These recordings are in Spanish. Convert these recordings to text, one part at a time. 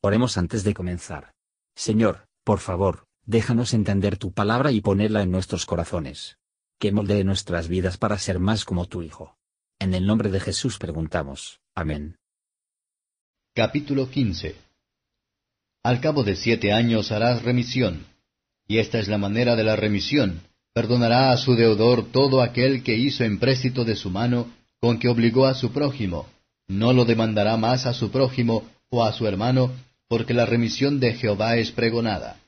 Oremos antes de comenzar. Señor, por favor, déjanos entender tu palabra y ponerla en nuestros corazones. Que moldee nuestras vidas para ser más como tu Hijo. En el nombre de Jesús preguntamos. Amén. Capítulo 15 Al cabo de siete años harás remisión. Y esta es la manera de la remisión. Perdonará a su deudor todo aquel que hizo empréstito de su mano, con que obligó a su prójimo. No lo demandará más a su prójimo o a su hermano, porque la remisión de Jehová es pregonada.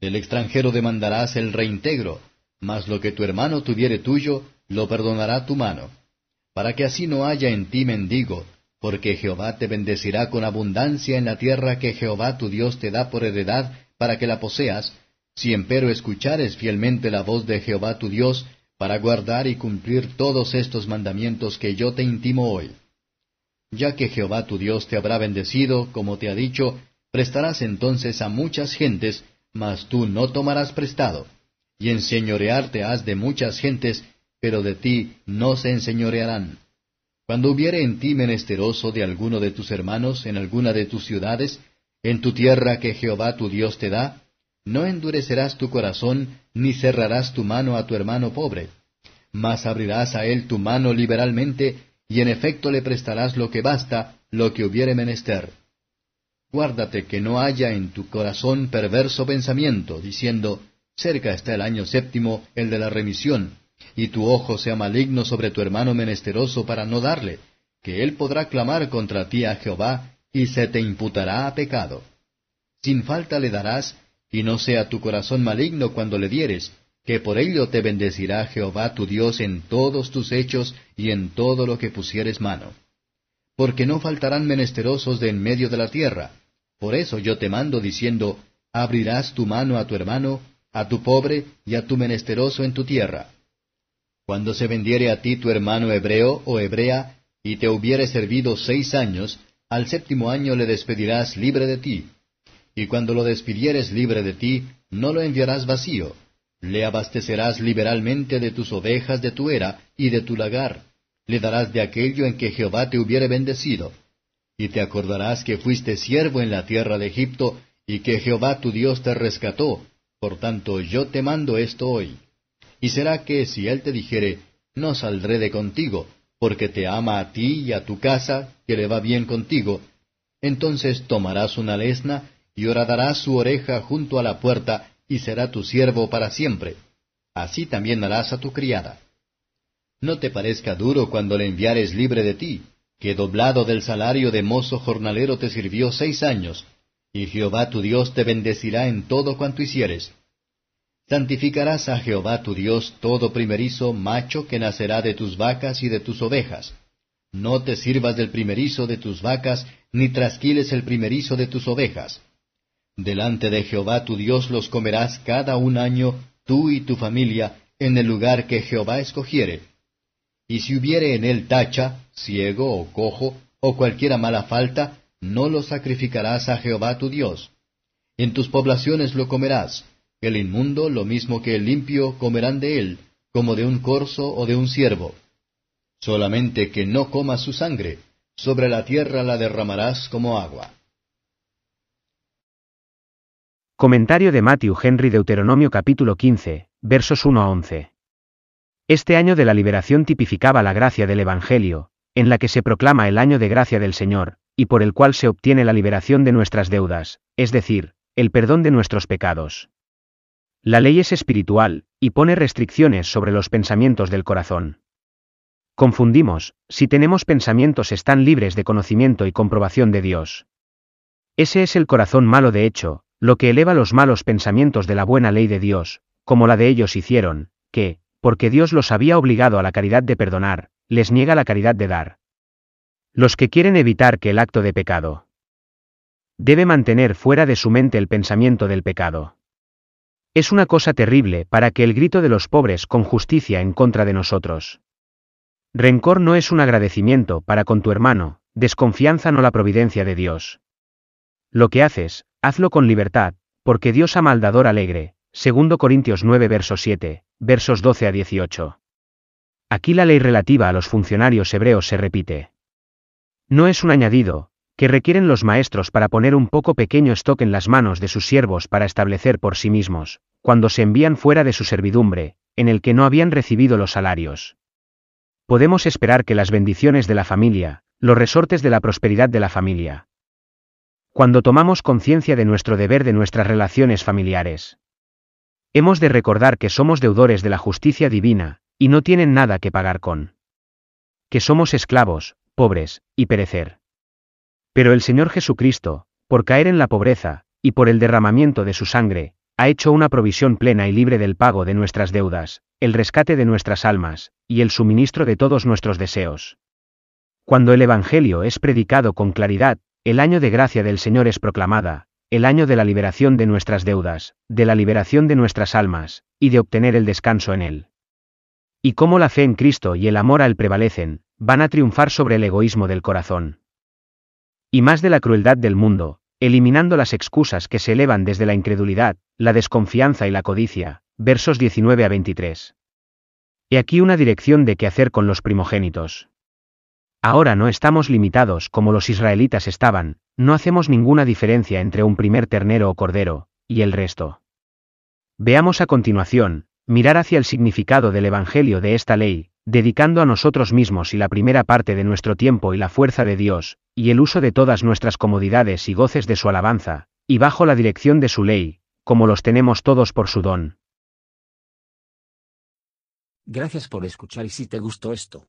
Del extranjero demandarás el reintegro, mas lo que tu hermano tuviere tuyo, lo perdonará tu mano. Para que así no haya en ti mendigo, porque Jehová te bendecirá con abundancia en la tierra que Jehová tu Dios te da por heredad para que la poseas, si empero escuchares fielmente la voz de Jehová tu Dios, para guardar y cumplir todos estos mandamientos que yo te intimo hoy. Ya que Jehová tu Dios te habrá bendecido, como te ha dicho, prestarás entonces a muchas gentes, mas tú no tomarás prestado. Y enseñorearte has de muchas gentes, pero de ti no se enseñorearán. Cuando hubiere en ti menesteroso de alguno de tus hermanos en alguna de tus ciudades, en tu tierra que Jehová tu Dios te da, no endurecerás tu corazón, ni cerrarás tu mano a tu hermano pobre, mas abrirás a él tu mano liberalmente, y en efecto le prestarás lo que basta, lo que hubiere menester. Guárdate que no haya en tu corazón perverso pensamiento, diciendo, cerca está el año séptimo, el de la remisión, y tu ojo sea maligno sobre tu hermano menesteroso para no darle, que él podrá clamar contra ti a Jehová, y se te imputará a pecado. Sin falta le darás, y no sea tu corazón maligno cuando le dieres, que por ello te bendecirá Jehová tu Dios en todos tus hechos y en todo lo que pusieres mano. Porque no faltarán menesterosos de en medio de la tierra. Por eso yo te mando diciendo, abrirás tu mano a tu hermano, a tu pobre y a tu menesteroso en tu tierra. Cuando se vendiere a ti tu hermano hebreo o hebrea, y te hubiere servido seis años, al séptimo año le despedirás libre de ti. Y cuando lo despidieres libre de ti, no lo enviarás vacío, le abastecerás liberalmente de tus ovejas de tu era y de tu lagar. Le darás de aquello en que Jehová te hubiere bendecido. Y te acordarás que fuiste siervo en la tierra de Egipto, y que Jehová tu Dios te rescató. Por tanto, yo te mando esto hoy. Y será que si él te dijere, no saldré de contigo, porque te ama a ti y a tu casa, que le va bien contigo, entonces tomarás una lesna, y horadarás su oreja junto a la puerta, y será tu siervo para siempre. Así también harás a tu criada. No te parezca duro cuando le enviares libre de ti, que doblado del salario de mozo jornalero te sirvió seis años, y Jehová tu Dios te bendecirá en todo cuanto hicieres. Santificarás a Jehová tu Dios todo primerizo macho que nacerá de tus vacas y de tus ovejas. No te sirvas del primerizo de tus vacas, ni trasquiles el primerizo de tus ovejas Delante de Jehová tu Dios los comerás cada un año, tú y tu familia, en el lugar que Jehová escogiere. Y si hubiere en él tacha, ciego o cojo, o cualquiera mala falta, no lo sacrificarás a Jehová tu Dios. En tus poblaciones lo comerás. El inmundo, lo mismo que el limpio, comerán de él, como de un corzo o de un ciervo. Solamente que no comas su sangre, sobre la tierra la derramarás como agua. Comentario de Matthew Henry Deuteronomio capítulo 15, versos 1 a 11. Este año de la liberación tipificaba la gracia del Evangelio, en la que se proclama el año de gracia del Señor, y por el cual se obtiene la liberación de nuestras deudas, es decir, el perdón de nuestros pecados. La ley es espiritual, y pone restricciones sobre los pensamientos del corazón. Confundimos, si tenemos pensamientos están libres de conocimiento y comprobación de Dios. Ese es el corazón malo de hecho, lo que eleva los malos pensamientos de la buena ley de Dios, como la de ellos hicieron, que, porque Dios los había obligado a la caridad de perdonar, les niega la caridad de dar. Los que quieren evitar que el acto de pecado debe mantener fuera de su mente el pensamiento del pecado. Es una cosa terrible para que el grito de los pobres con justicia en contra de nosotros. Rencor no es un agradecimiento para con tu hermano, desconfianza no la providencia de Dios. Lo que haces, hazlo con libertad, porque Dios ama al dador alegre. 2 Corintios 9 versos 7, versos 12 a 18. Aquí la ley relativa a los funcionarios hebreos se repite. No es un añadido, que requieren los maestros para poner un poco pequeño stock en las manos de sus siervos para establecer por sí mismos, cuando se envían fuera de su servidumbre, en el que no habían recibido los salarios. Podemos esperar que las bendiciones de la familia, los resortes de la prosperidad de la familia. Cuando tomamos conciencia de nuestro deber de nuestras relaciones familiares. Hemos de recordar que somos deudores de la justicia divina, y no tienen nada que pagar con. Que somos esclavos, pobres, y perecer. Pero el Señor Jesucristo, por caer en la pobreza, y por el derramamiento de su sangre, ha hecho una provisión plena y libre del pago de nuestras deudas, el rescate de nuestras almas, y el suministro de todos nuestros deseos. Cuando el Evangelio es predicado con claridad, el año de gracia del Señor es proclamada, el año de la liberación de nuestras deudas, de la liberación de nuestras almas, y de obtener el descanso en Él. Y cómo la fe en Cristo y el amor a Él prevalecen, van a triunfar sobre el egoísmo del corazón. Y más de la crueldad del mundo, eliminando las excusas que se elevan desde la incredulidad, la desconfianza y la codicia, versos 19 a 23. He aquí una dirección de qué hacer con los primogénitos. Ahora no estamos limitados como los israelitas estaban, no hacemos ninguna diferencia entre un primer ternero o cordero, y el resto. Veamos a continuación, mirar hacia el significado del Evangelio de esta ley, dedicando a nosotros mismos y la primera parte de nuestro tiempo y la fuerza de Dios, y el uso de todas nuestras comodidades y goces de su alabanza, y bajo la dirección de su ley, como los tenemos todos por su don. Gracias por escuchar y si te gustó esto,